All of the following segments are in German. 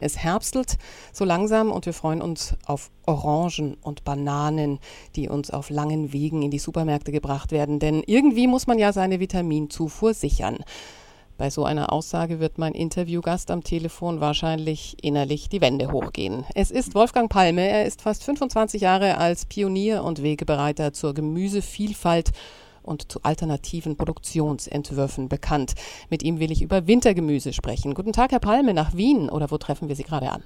Es herbstelt so langsam und wir freuen uns auf Orangen und Bananen, die uns auf langen Wegen in die Supermärkte gebracht werden. Denn irgendwie muss man ja seine Vitaminzufuhr sichern. Bei so einer Aussage wird mein Interviewgast am Telefon wahrscheinlich innerlich die Wände hochgehen. Es ist Wolfgang Palme. Er ist fast 25 Jahre als Pionier und Wegebereiter zur Gemüsevielfalt und zu alternativen Produktionsentwürfen bekannt. Mit ihm will ich über Wintergemüse sprechen. Guten Tag, Herr Palme, nach Wien oder wo treffen wir Sie gerade an?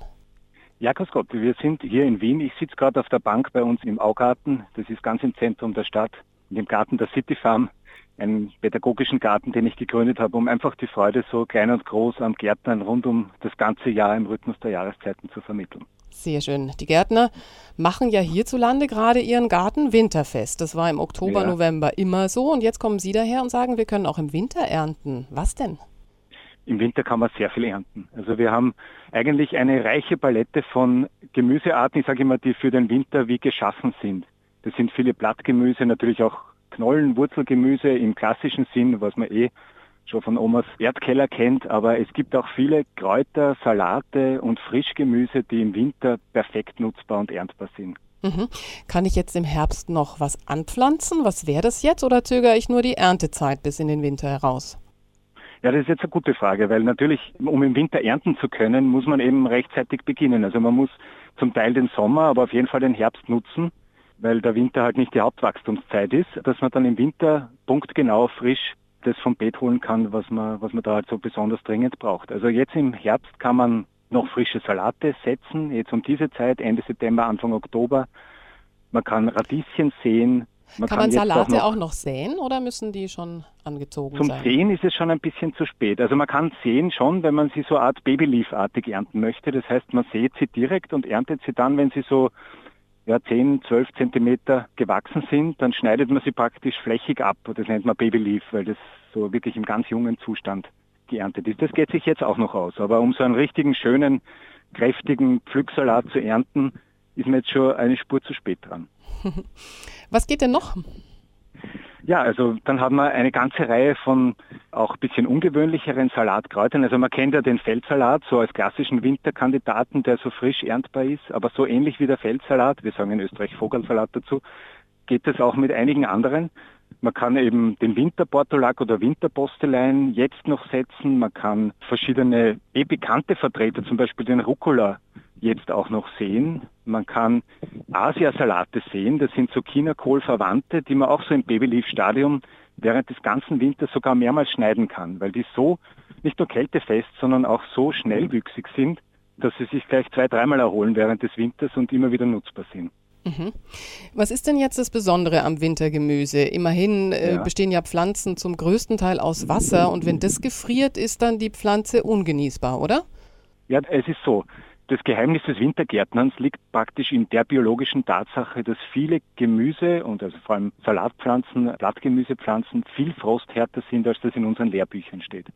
Ja, grüß Gott. Wir sind hier in Wien. Ich sitze gerade auf der Bank bei uns im Augarten. Das ist ganz im Zentrum der Stadt, in dem Garten der City Farm einen pädagogischen Garten, den ich gegründet habe, um einfach die Freude so klein und groß am Gärtnern rund um das ganze Jahr im Rhythmus der Jahreszeiten zu vermitteln. Sehr schön. Die Gärtner machen ja hierzulande gerade ihren Garten winterfest. Das war im Oktober, ja. November immer so. Und jetzt kommen Sie daher und sagen, wir können auch im Winter ernten. Was denn? Im Winter kann man sehr viel ernten. Also wir haben eigentlich eine reiche Palette von Gemüsearten, ich sage immer, die für den Winter wie geschaffen sind. Das sind viele Blattgemüse, natürlich auch Knollen, Wurzelgemüse im klassischen Sinn, was man eh schon von Omas Erdkeller kennt, aber es gibt auch viele Kräuter, Salate und Frischgemüse, die im Winter perfekt nutzbar und erntbar sind. Mhm. Kann ich jetzt im Herbst noch was anpflanzen? Was wäre das jetzt oder zögere ich nur die Erntezeit bis in den Winter heraus? Ja, das ist jetzt eine gute Frage, weil natürlich, um im Winter ernten zu können, muss man eben rechtzeitig beginnen. Also man muss zum Teil den Sommer, aber auf jeden Fall den Herbst nutzen, weil der Winter halt nicht die Hauptwachstumszeit ist, dass man dann im Winter punktgenau frisch das vom Beet holen kann, was man, was man da halt so besonders dringend braucht. Also jetzt im Herbst kann man noch frische Salate setzen, jetzt um diese Zeit, Ende September, Anfang Oktober. Man kann Radieschen säen. Man kann, kann man Salate auch noch, auch noch, säen oder müssen die schon angezogen zum sein? Zum Säen ist es schon ein bisschen zu spät. Also man kann säen schon, wenn man sie so Art Babyleaf-artig ernten möchte. Das heißt, man sät sie direkt und erntet sie dann, wenn sie so ja, 10, 12 Zentimeter gewachsen sind, dann schneidet man sie praktisch flächig ab. Das nennt man Babyleaf, weil das so wirklich im ganz jungen Zustand geerntet ist. Das geht sich jetzt auch noch aus. Aber um so einen richtigen, schönen, kräftigen Pflücksalat zu ernten, ist man jetzt schon eine Spur zu spät dran. Was geht denn noch? Ja, also dann haben wir eine ganze Reihe von auch ein bisschen ungewöhnlicheren Salatkräutern. Also man kennt ja den Feldsalat so als klassischen Winterkandidaten, der so frisch erntbar ist, aber so ähnlich wie der Feldsalat, wir sagen in Österreich Vogelsalat dazu, geht es auch mit einigen anderen. Man kann eben den Winterportulak oder Winterpostelein jetzt noch setzen. Man kann verschiedene eh bekannte Vertreter, zum Beispiel den Rucola, jetzt auch noch sehen. Man kann Asiasalate sehen, das sind Zucchinakohl-Verwandte, die man auch so im Babyleaf-Stadium während des ganzen Winters sogar mehrmals schneiden kann, weil die so nicht nur kältefest, sondern auch so schnellwüchsig sind, dass sie sich gleich zwei, dreimal erholen während des Winters und immer wieder nutzbar sind. Mhm. Was ist denn jetzt das Besondere am Wintergemüse? Immerhin äh, ja. bestehen ja Pflanzen zum größten Teil aus Wasser und wenn das gefriert, ist dann die Pflanze ungenießbar, oder? Ja, es ist so. Das Geheimnis des Wintergärtnerns liegt praktisch in der biologischen Tatsache, dass viele Gemüse und also vor allem Salatpflanzen, Blattgemüsepflanzen viel frosthärter sind, als das in unseren Lehrbüchern steht.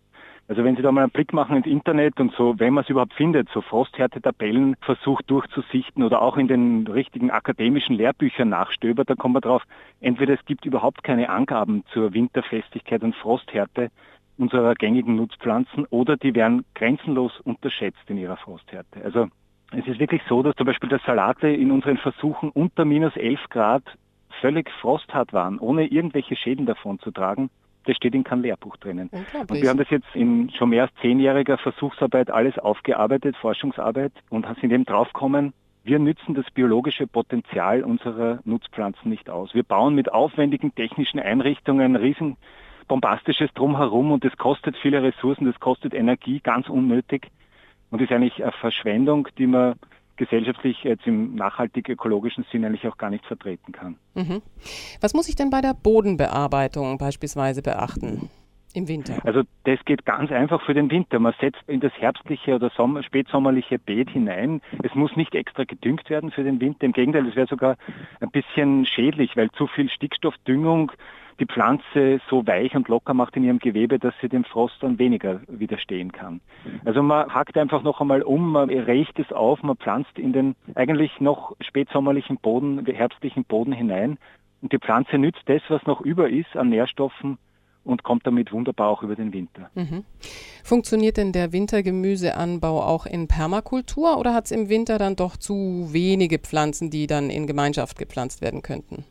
Also wenn Sie da mal einen Blick machen ins Internet und so, wenn man es überhaupt findet, so Frosthärte-Tabellen versucht durchzusichten oder auch in den richtigen akademischen Lehrbüchern nachstöbert, da kommt man drauf, entweder es gibt überhaupt keine Angaben zur Winterfestigkeit und Frosthärte unserer gängigen Nutzpflanzen oder die werden grenzenlos unterschätzt in ihrer Frosthärte. Also es ist wirklich so, dass zum Beispiel der Salate in unseren Versuchen unter minus 11 Grad völlig frosthart waren, ohne irgendwelche Schäden davon zu tragen. Das steht in keinem Lehrbuch drinnen. Und wir haben das jetzt in schon mehr als zehnjähriger Versuchsarbeit alles aufgearbeitet, Forschungsarbeit, und sind eben draufgekommen, wir nützen das biologische Potenzial unserer Nutzpflanzen nicht aus. Wir bauen mit aufwendigen technischen Einrichtungen riesen bombastisches Drumherum und das kostet viele Ressourcen, das kostet Energie, ganz unnötig und ist eigentlich eine Verschwendung, die man gesellschaftlich jetzt im nachhaltig ökologischen Sinn eigentlich auch gar nicht vertreten kann. Mhm. Was muss ich denn bei der Bodenbearbeitung beispielsweise beachten? Im Winter? Also das geht ganz einfach für den Winter. Man setzt in das herbstliche oder Sommer, spätsommerliche Beet hinein. Es muss nicht extra gedüngt werden für den Winter. Im Gegenteil, es wäre sogar ein bisschen schädlich, weil zu viel Stickstoffdüngung die Pflanze so weich und locker macht in ihrem Gewebe, dass sie dem Frost dann weniger widerstehen kann. Also man hackt einfach noch einmal um, man riecht es auf, man pflanzt in den eigentlich noch spätsommerlichen Boden, herbstlichen Boden hinein und die Pflanze nützt das, was noch über ist an Nährstoffen und kommt damit wunderbar auch über den Winter. Mhm. Funktioniert denn der Wintergemüseanbau auch in Permakultur oder hat es im Winter dann doch zu wenige Pflanzen, die dann in Gemeinschaft gepflanzt werden könnten?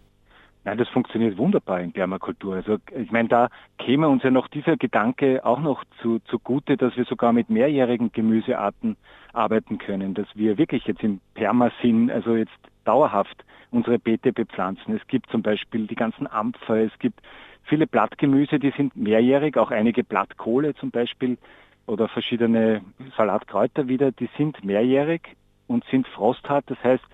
Nein, das funktioniert wunderbar in Permakultur. Also ich meine, da käme uns ja noch dieser Gedanke auch noch zu, zugute, dass wir sogar mit mehrjährigen Gemüsearten arbeiten können, dass wir wirklich jetzt im Permasinn, also jetzt dauerhaft unsere Beete bepflanzen. Es gibt zum Beispiel die ganzen Ampfer, es gibt viele Blattgemüse, die sind mehrjährig, auch einige Blattkohle zum Beispiel oder verschiedene Salatkräuter wieder, die sind mehrjährig und sind frosthart. Das heißt,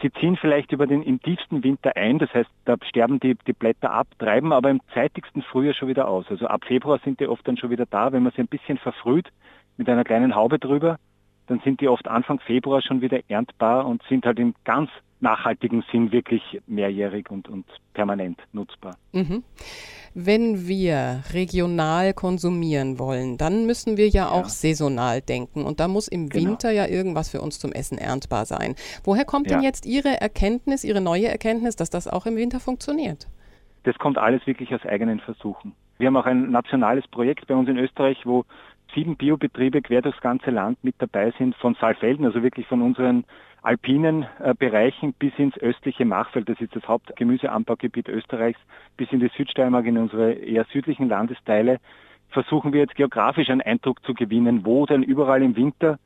sie ziehen vielleicht über den im tiefsten Winter ein, das heißt, da sterben die, die Blätter ab, treiben aber im zeitigsten Frühjahr schon wieder aus. Also ab Februar sind die oft dann schon wieder da, wenn man sie ein bisschen verfrüht mit einer kleinen Haube drüber, dann sind die oft Anfang Februar schon wieder erntbar und sind halt im ganz nachhaltigen Sinn wirklich mehrjährig und, und permanent nutzbar. Mhm. Wenn wir regional konsumieren wollen, dann müssen wir ja, ja. auch saisonal denken. Und da muss im genau. Winter ja irgendwas für uns zum Essen erntbar sein. Woher kommt ja. denn jetzt Ihre Erkenntnis, Ihre neue Erkenntnis, dass das auch im Winter funktioniert? Das kommt alles wirklich aus eigenen Versuchen. Wir haben auch ein nationales Projekt bei uns in Österreich, wo sieben Biobetriebe quer durchs ganze Land mit dabei sind, von Saalfelden, also wirklich von unseren alpinen äh, Bereichen bis ins östliche Machfeld, das ist das Hauptgemüseanbaugebiet Österreichs, bis in die Südsteiermark, in unsere eher südlichen Landesteile, versuchen wir jetzt geografisch einen Eindruck zu gewinnen, wo denn überall im Winter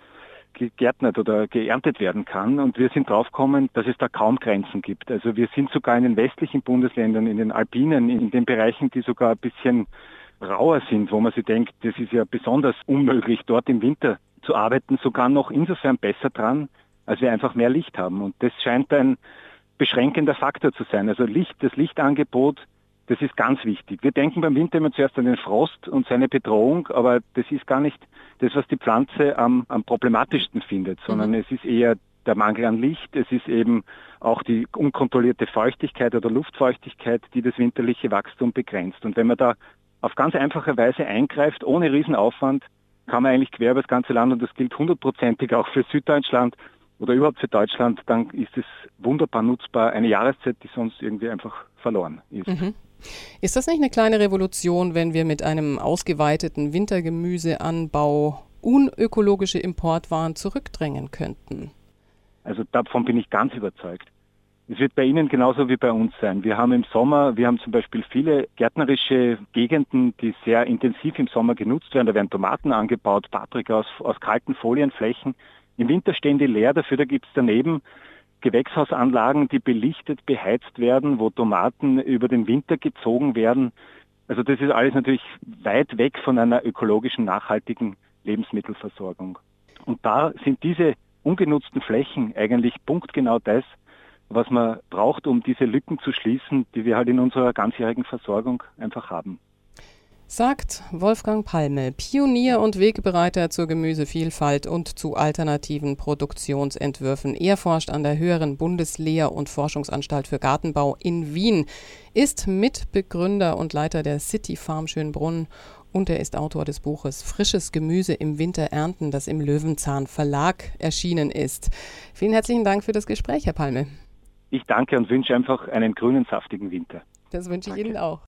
gegärtnet oder geerntet werden kann. Und wir sind draufgekommen, dass es da kaum Grenzen gibt. Also wir sind sogar in den westlichen Bundesländern, in den Alpinen, in den Bereichen, die sogar ein bisschen rauer sind, wo man sich denkt, das ist ja besonders unmöglich, dort im Winter zu arbeiten, sogar noch insofern besser dran, als wir einfach mehr Licht haben. Und das scheint ein beschränkender Faktor zu sein. Also Licht, das Lichtangebot, das ist ganz wichtig. Wir denken beim Winter immer zuerst an den Frost und seine Bedrohung, aber das ist gar nicht das, was die Pflanze am, am problematischsten findet, sondern mhm. es ist eher der Mangel an Licht, es ist eben auch die unkontrollierte Feuchtigkeit oder Luftfeuchtigkeit, die das winterliche Wachstum begrenzt. Und wenn man da auf ganz einfache Weise eingreift, ohne Riesenaufwand, kann man eigentlich quer über das ganze Land, und das gilt hundertprozentig auch für Süddeutschland, oder überhaupt für Deutschland, dann ist es wunderbar nutzbar. Eine Jahreszeit, die sonst irgendwie einfach verloren ist. Mhm. Ist das nicht eine kleine Revolution, wenn wir mit einem ausgeweiteten Wintergemüseanbau unökologische Importwaren zurückdrängen könnten? Also davon bin ich ganz überzeugt. Es wird bei Ihnen genauso wie bei uns sein. Wir haben im Sommer, wir haben zum Beispiel viele gärtnerische Gegenden, die sehr intensiv im Sommer genutzt werden. Da werden Tomaten angebaut, Paprika aus, aus kalten Folienflächen. Im Winter stehen die leer, dafür da gibt es daneben Gewächshausanlagen, die belichtet, beheizt werden, wo Tomaten über den Winter gezogen werden. Also das ist alles natürlich weit weg von einer ökologischen, nachhaltigen Lebensmittelversorgung. Und da sind diese ungenutzten Flächen eigentlich punktgenau das, was man braucht, um diese Lücken zu schließen, die wir halt in unserer ganzjährigen Versorgung einfach haben. Sagt Wolfgang Palme, Pionier und Wegbereiter zur Gemüsevielfalt und zu alternativen Produktionsentwürfen. Er forscht an der höheren Bundeslehr- und Forschungsanstalt für Gartenbau in Wien, ist Mitbegründer und Leiter der City Farm Schönbrunn und er ist Autor des Buches Frisches Gemüse im Winter ernten, das im Löwenzahn Verlag erschienen ist. Vielen herzlichen Dank für das Gespräch, Herr Palme. Ich danke und wünsche einfach einen grünen, saftigen Winter. Das wünsche ich Danke. Ihnen auch.